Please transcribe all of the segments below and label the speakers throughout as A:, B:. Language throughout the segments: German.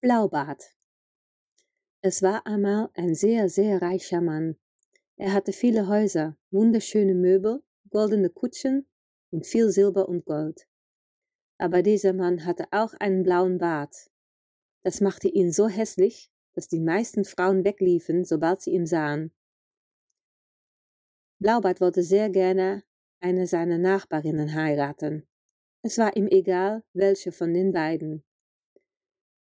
A: Blaubart. Es war einmal ein sehr, sehr reicher Mann. Er hatte viele Häuser, wunderschöne Möbel, goldene Kutschen und viel Silber und Gold. Aber dieser Mann hatte auch einen blauen Bart. Das machte ihn so hässlich, dass die meisten Frauen wegliefen, sobald sie ihn sahen. Blaubart wollte sehr gerne eine seiner Nachbarinnen heiraten. Es war ihm egal, welche von den beiden.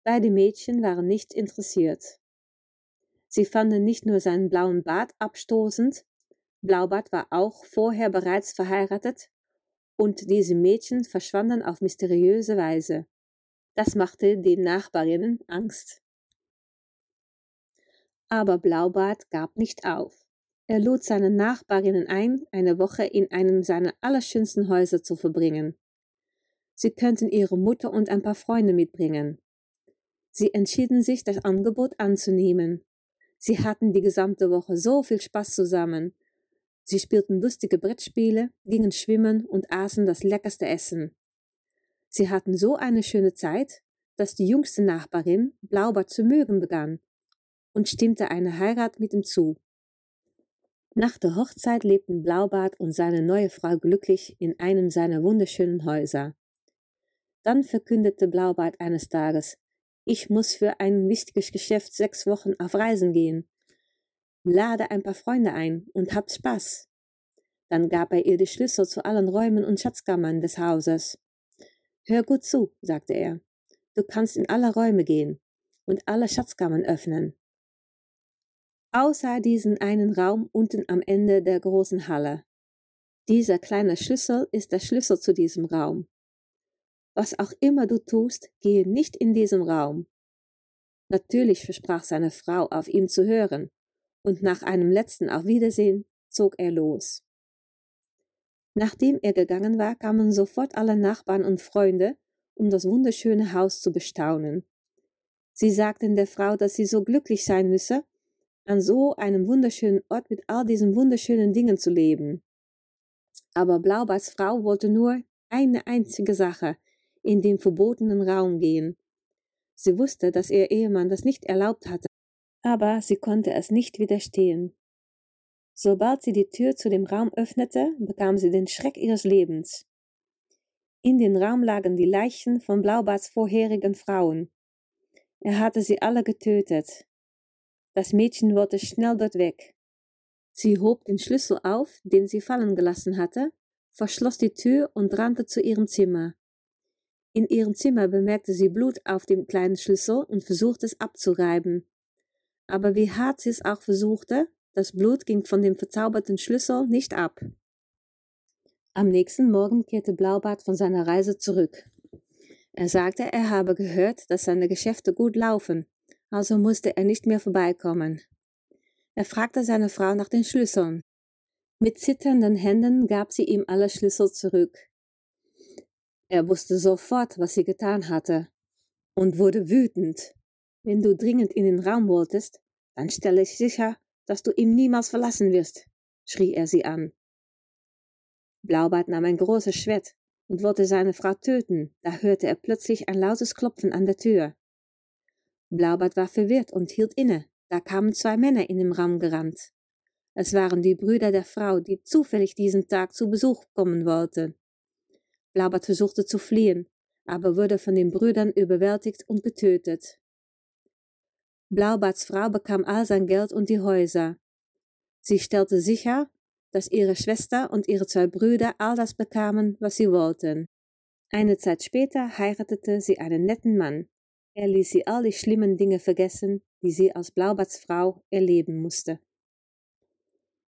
A: Beide Mädchen waren nicht interessiert. Sie fanden nicht nur seinen blauen Bart abstoßend, Blaubart war auch vorher bereits verheiratet, und diese Mädchen verschwanden auf mysteriöse Weise. Das machte den Nachbarinnen Angst. Aber Blaubart gab nicht auf. Er lud seine Nachbarinnen ein, eine Woche in einem seiner allerschönsten Häuser zu verbringen. Sie könnten ihre Mutter und ein paar Freunde mitbringen. Sie entschieden sich, das Angebot anzunehmen. Sie hatten die gesamte Woche so viel Spaß zusammen. Sie spielten lustige Brettspiele, gingen schwimmen und aßen das leckerste Essen. Sie hatten so eine schöne Zeit, dass die jüngste Nachbarin Blaubart zu mögen begann und stimmte eine Heirat mit ihm zu. Nach der Hochzeit lebten Blaubart und seine neue Frau glücklich in einem seiner wunderschönen Häuser. Dann verkündete Blaubart eines Tages, ich muss für ein wichtiges Geschäft sechs Wochen auf Reisen gehen. Lade ein paar Freunde ein und habt Spaß. Dann gab er ihr die Schlüssel zu allen Räumen und Schatzkammern des Hauses. Hör gut zu, sagte er. Du kannst in alle Räume gehen und alle Schatzkammern öffnen. Außer diesen einen Raum unten am Ende der großen Halle. Dieser kleine Schlüssel ist der Schlüssel zu diesem Raum. Was auch immer du tust, gehe nicht in diesen Raum. Natürlich versprach seine Frau, auf ihn zu hören, und nach einem letzten Auf Wiedersehen zog er los. Nachdem er gegangen war, kamen sofort alle Nachbarn und Freunde, um das wunderschöne Haus zu bestaunen. Sie sagten der Frau, dass sie so glücklich sein müsse, an so einem wunderschönen Ort mit all diesen wunderschönen Dingen zu leben. Aber Blaubarts Frau wollte nur eine einzige Sache, in den verbotenen Raum gehen. Sie wusste, dass ihr Ehemann das nicht erlaubt hatte, aber sie konnte es nicht widerstehen. Sobald sie die Tür zu dem Raum öffnete, bekam sie den Schreck ihres Lebens. In den Raum lagen die Leichen von Blaubarts vorherigen Frauen. Er hatte sie alle getötet. Das Mädchen wollte schnell dort weg. Sie hob den Schlüssel auf, den sie fallen gelassen hatte, verschloss die Tür und rannte zu ihrem Zimmer. In ihrem Zimmer bemerkte sie Blut auf dem kleinen Schlüssel und versuchte es abzureiben. Aber wie hart sie es auch versuchte, das Blut ging von dem verzauberten Schlüssel nicht ab. Am nächsten Morgen kehrte Blaubart von seiner Reise zurück. Er sagte, er habe gehört, dass seine Geschäfte gut laufen, also musste er nicht mehr vorbeikommen. Er fragte seine Frau nach den Schlüsseln. Mit zitternden Händen gab sie ihm alle Schlüssel zurück. Er wusste sofort, was sie getan hatte und wurde wütend. Wenn du dringend in den Raum wolltest, dann stelle ich sicher, dass du ihn niemals verlassen wirst, schrie er sie an. Blaubart nahm ein großes Schwert und wollte seine Frau töten, da hörte er plötzlich ein lautes Klopfen an der Tür. Blaubart war verwirrt und hielt inne, da kamen zwei Männer in den Raum gerannt. Es waren die Brüder der Frau, die zufällig diesen Tag zu Besuch kommen wollten. Blaubart versuchte zu fliehen, aber wurde von den Brüdern überwältigt und getötet. Blaubarts Frau bekam all sein Geld und die Häuser. Sie stellte sicher, dass ihre Schwester und ihre zwei Brüder all das bekamen, was sie wollten. Eine Zeit später heiratete sie einen netten Mann. Er ließ sie all die schlimmen Dinge vergessen, die sie als Blaubarts Frau erleben musste.